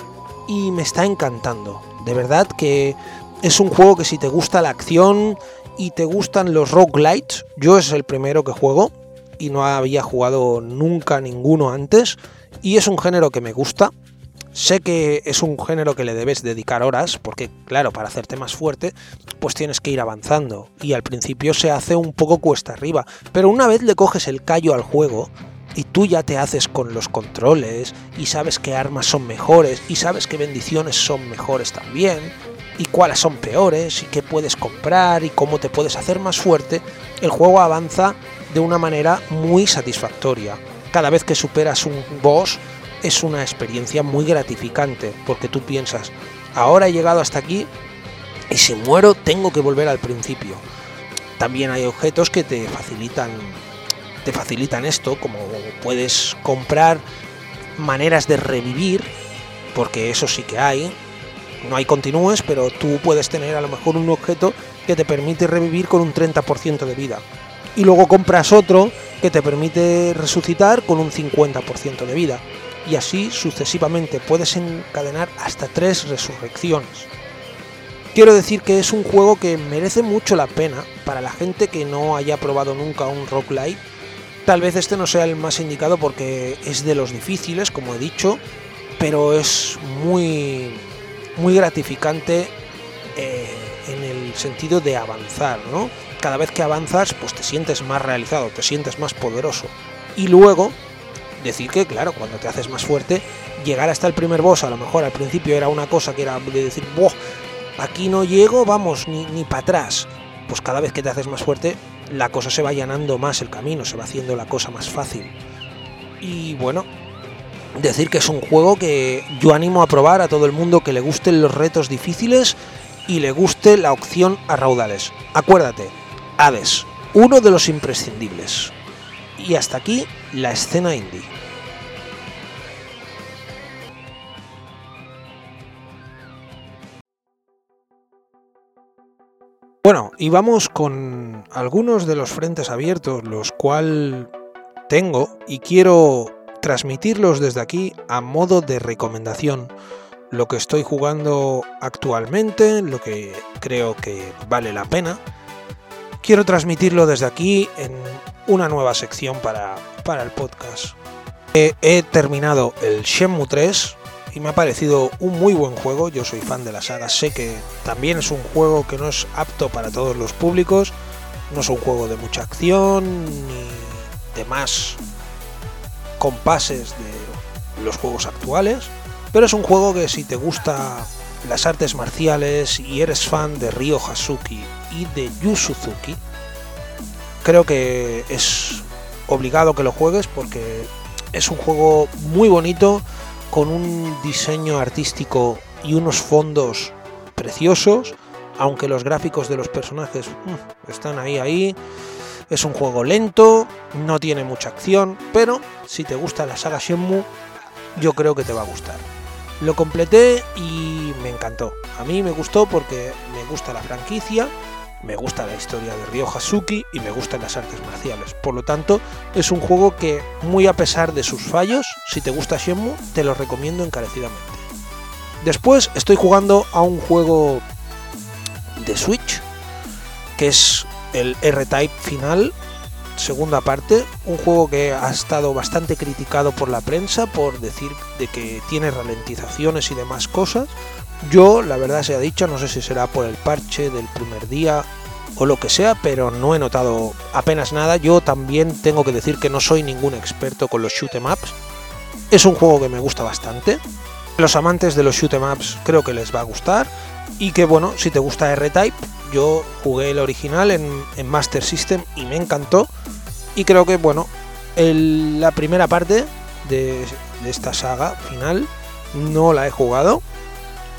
y me está encantando. De verdad que es un juego que si te gusta la acción y te gustan los roguelites, yo es el primero que juego y no había jugado nunca ninguno antes y es un género que me gusta. Sé que es un género que le debes dedicar horas, porque claro, para hacerte más fuerte, pues tienes que ir avanzando. Y al principio se hace un poco cuesta arriba. Pero una vez le coges el callo al juego, y tú ya te haces con los controles y sabes qué armas son mejores y sabes qué bendiciones son mejores también y cuáles son peores y qué puedes comprar y cómo te puedes hacer más fuerte, el juego avanza de una manera muy satisfactoria. Cada vez que superas un boss es una experiencia muy gratificante porque tú piensas, ahora he llegado hasta aquí y si muero tengo que volver al principio. También hay objetos que te facilitan te facilitan esto, como puedes comprar maneras de revivir, porque eso sí que hay. No hay continúes, pero tú puedes tener a lo mejor un objeto que te permite revivir con un 30% de vida. Y luego compras otro que te permite resucitar con un 50% de vida. Y así sucesivamente puedes encadenar hasta tres resurrecciones. Quiero decir que es un juego que merece mucho la pena para la gente que no haya probado nunca un rock light Tal vez este no sea el más indicado porque es de los difíciles, como he dicho, pero es muy, muy gratificante eh, en el sentido de avanzar, ¿no? Cada vez que avanzas, pues te sientes más realizado, te sientes más poderoso. Y luego, decir que, claro, cuando te haces más fuerte, llegar hasta el primer boss, a lo mejor al principio era una cosa que era de decir, ¡boh! Aquí no llego, vamos, ni, ni para atrás. Pues cada vez que te haces más fuerte, la cosa se va allanando más el camino, se va haciendo la cosa más fácil. Y bueno, decir que es un juego que yo animo a probar a todo el mundo que le gusten los retos difíciles y le guste la opción a raudales. Acuérdate, Hades, uno de los imprescindibles. Y hasta aquí la escena indie. Bueno, y vamos con algunos de los frentes abiertos, los cuales tengo y quiero transmitirlos desde aquí a modo de recomendación. Lo que estoy jugando actualmente, lo que creo que vale la pena. Quiero transmitirlo desde aquí en una nueva sección para, para el podcast. he terminado el Shenmue 3, y me ha parecido un muy buen juego. Yo soy fan de la saga, sé que también es un juego que no es apto para todos los públicos. No es un juego de mucha acción ni de más compases de los juegos actuales, pero es un juego que si te gusta las artes marciales y eres fan de Ryo Hazuki y de Yu Suzuki, creo que es obligado que lo juegues porque es un juego muy bonito con un diseño artístico y unos fondos preciosos, aunque los gráficos de los personajes mm, están ahí ahí. Es un juego lento, no tiene mucha acción, pero si te gusta la saga Shenmue, yo creo que te va a gustar. Lo completé y me me encantó. A mí me gustó porque me gusta la franquicia, me gusta la historia de Ryo Hasuki y me gustan las artes marciales. Por lo tanto, es un juego que, muy a pesar de sus fallos, si te gusta Shenmue, te lo recomiendo encarecidamente. Después estoy jugando a un juego de Switch, que es el R-Type final, segunda parte, un juego que ha estado bastante criticado por la prensa por decir de que tiene ralentizaciones y demás cosas. Yo, la verdad se ha dicho, no sé si será por el parche del primer día o lo que sea, pero no he notado apenas nada. Yo también tengo que decir que no soy ningún experto con los shoot em ups. Es un juego que me gusta bastante. Los amantes de los shoot em ups creo que les va a gustar. Y que bueno, si te gusta R-Type, yo jugué el original en, Master System y me encantó. Y creo que, bueno, la primera parte de, esta saga final no la he jugado.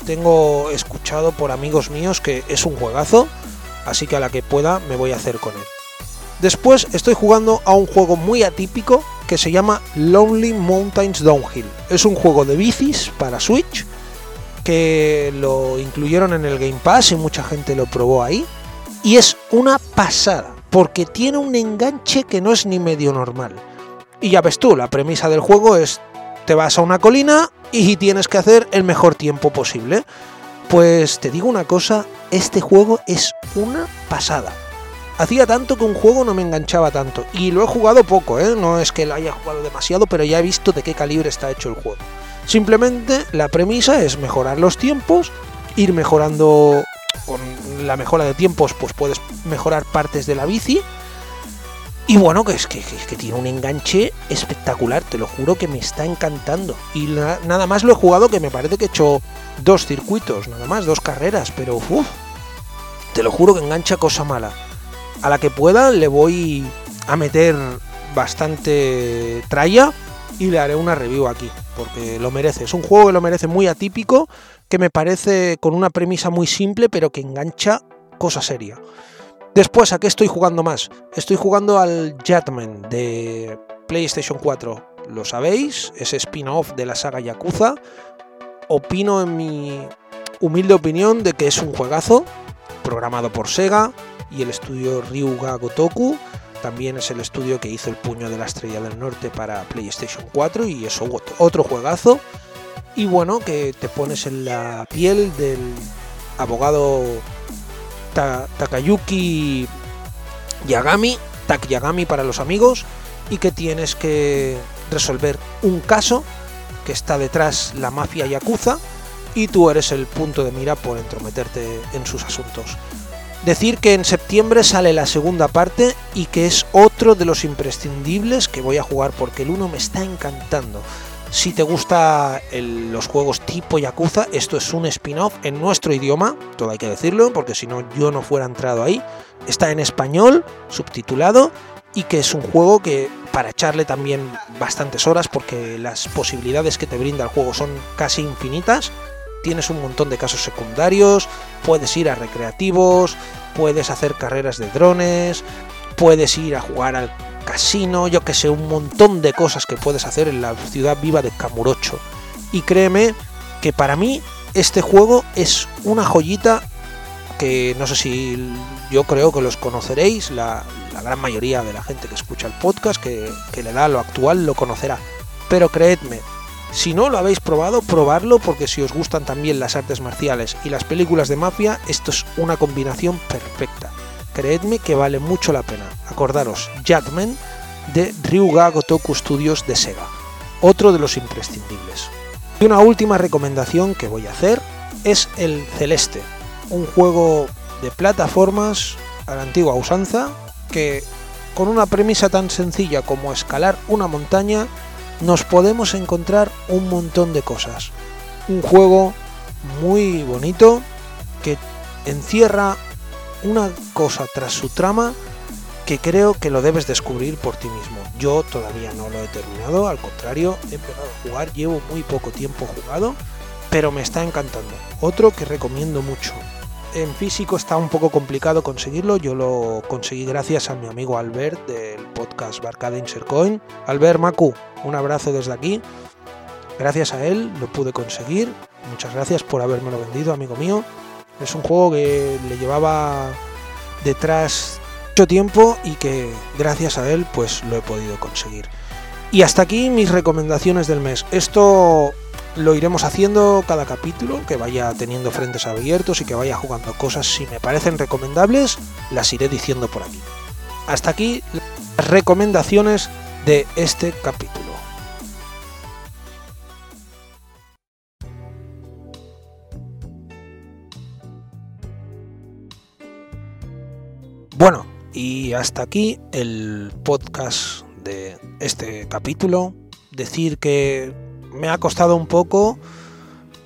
Tengo escuchado por amigos míos que es un juegazo, así que a la que pueda me voy a hacer con él. Después estoy jugando a un juego muy atípico que se llama Lonely Mountains Downhill. Es un juego de bicis para Switch que lo incluyeron en el Game Pass y mucha gente lo probó ahí. Y es una pasada, porque tiene un enganche que no es ni medio normal. Y ya ves tú, la premisa del juego es, te vas a una colina y tienes que hacer el mejor tiempo posible. Pues te digo una cosa, este juego es una pasada. Hacía tanto que un juego no me enganchaba tanto. Y lo he jugado poco, ¿eh? No es que lo haya jugado demasiado, pero ya he visto de qué calibre está hecho el juego. Simplemente la premisa es mejorar los tiempos, ir mejorando con la mejora de tiempos, pues puedes mejorar partes de la bici. Y bueno, que es que, tiene un enganche espectacular, te lo juro que me está encantando. Y nada más lo he jugado que me parece que he hecho dos circuitos, nada más, dos carreras, pero uff, te lo juro que engancha cosa mala. A la que pueda le voy a meter bastante tralla y le haré una review aquí, porque lo merece. Es un juego que lo merece muy atípico, que me parece con una premisa muy simple, pero que engancha cosa seria. Después, ¿a qué estoy jugando más? Estoy jugando al Jetman de PlayStation 4. Lo sabéis, es spin-off de la saga Yakuza. Opino en mi humilde opinión de que es un juegazo, programado por Sega y el estudio Ryuga Gotoku también es el estudio que hizo el puño de la estrella del norte para PlayStation 4 y es otro juegazo. Y bueno, que te pones en la piel del abogado Takayuki Yagami, Tak Yagami para los amigos, y que tienes que resolver un caso que está detrás la mafia yakuza y tú eres el punto de mira por entrometerte en sus asuntos. Decir que en septiembre sale la segunda parte y que es otro de los imprescindibles que voy a jugar porque el 1 me está encantando. Si te gustan los juegos tipo Yakuza, esto es un spin-off en nuestro idioma, todo hay que decirlo, porque si no yo no fuera entrado ahí. Está en español, subtitulado, y que es un juego que para echarle también bastantes horas, porque las posibilidades que te brinda el juego son casi infinitas, tienes un montón de casos secundarios, puedes ir a recreativos, puedes hacer carreras de drones, puedes ir a jugar al casino, yo que sé, un montón de cosas que puedes hacer en la ciudad viva de Camurocho. Y créeme que para mí este juego es una joyita que no sé si yo creo que los conoceréis, la, gran mayoría de la gente que escucha el podcast, que, que le da lo actual, lo conocerá. Pero creedme, si no lo habéis probado, probarlo porque si os gustan también las artes marciales y las películas de mafia, esto es una combinación perfecta. Creedme que vale mucho la pena. Acordaros, Jackman de Ryuga Gotoku Studios de Sega, otro de los imprescindibles. Y una última recomendación que voy a hacer es el Celeste, un juego de plataformas a la antigua usanza que con una premisa tan sencilla como escalar una montaña nos podemos encontrar un montón de cosas. Un juego muy bonito que encierra una cosa tras su trama que creo que lo debes descubrir por ti mismo. Yo todavía no lo he terminado, al contrario, he empezado a jugar, llevo muy poco tiempo jugado, pero me está encantando. Otro que recomiendo mucho. En físico está un poco complicado conseguirlo, yo lo conseguí gracias a mi amigo Albert del podcast Barcade Insercoin. Albert Macu, un abrazo desde aquí. Gracias a él lo pude conseguir. Muchas gracias por habérmelo vendido, amigo mío. Es un juego que le llevaba detrás mucho tiempo y que gracias a él pues lo he podido conseguir. Y hasta aquí mis recomendaciones del mes. Esto lo iremos haciendo cada capítulo, que vaya teniendo frentes abiertos y que vaya jugando cosas. Si me parecen recomendables, las iré diciendo por aquí. Hasta aquí las recomendaciones de este capítulo. Hasta aquí el podcast de este capítulo. Decir que me ha costado un poco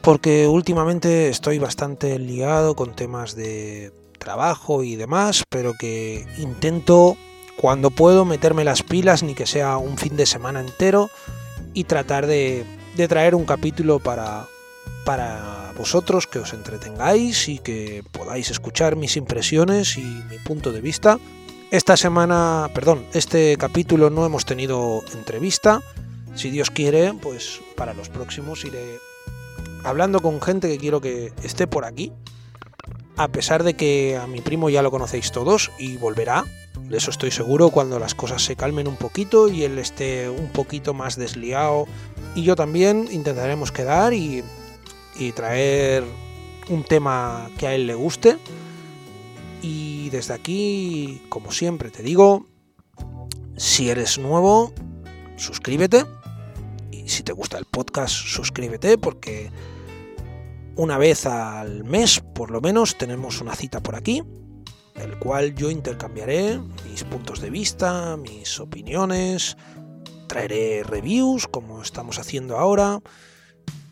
porque últimamente estoy bastante ligado con temas de trabajo y demás, pero que intento cuando puedo meterme las pilas, ni que sea un fin de semana entero, y tratar de, traer un capítulo para, para vosotros, que os entretengáis y que podáis escuchar mis impresiones y mi punto de vista. Esta semana, perdón, este capítulo no hemos tenido entrevista. Si Dios quiere, pues para los próximos iré hablando con gente que quiero que esté por aquí. A pesar de que a mi primo ya lo conocéis todos y volverá, de eso estoy seguro cuando las cosas se calmen un poquito y él esté un poquito más desliado. Y yo también intentaremos quedar y, y traer un tema que a él le guste. Y desde aquí, como siempre te digo, si eres nuevo, suscríbete. Y si te gusta el podcast, suscríbete porque una vez al mes, por lo menos, tenemos una cita por aquí el cual yo intercambiaré mis puntos de vista, mis opiniones, traeré reviews como estamos haciendo ahora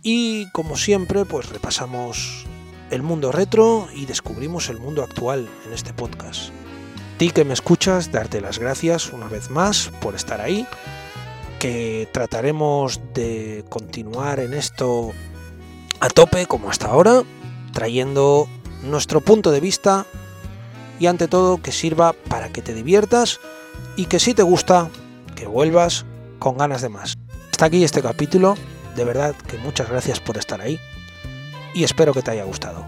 y como siempre pues repasamos el mundo retro y descubrimos el mundo actual en este podcast. Ti que me escuchas, darte las gracias una vez más por estar ahí, que trataremos de continuar en esto a tope como hasta ahora, trayendo nuestro punto de vista y ante todo que sirva para que te diviertas y que si te gusta, que vuelvas con ganas de más. Hasta aquí este capítulo, de verdad que muchas gracias por estar ahí y espero que te haya gustado.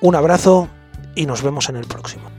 Un abrazo y nos vemos en el próximo.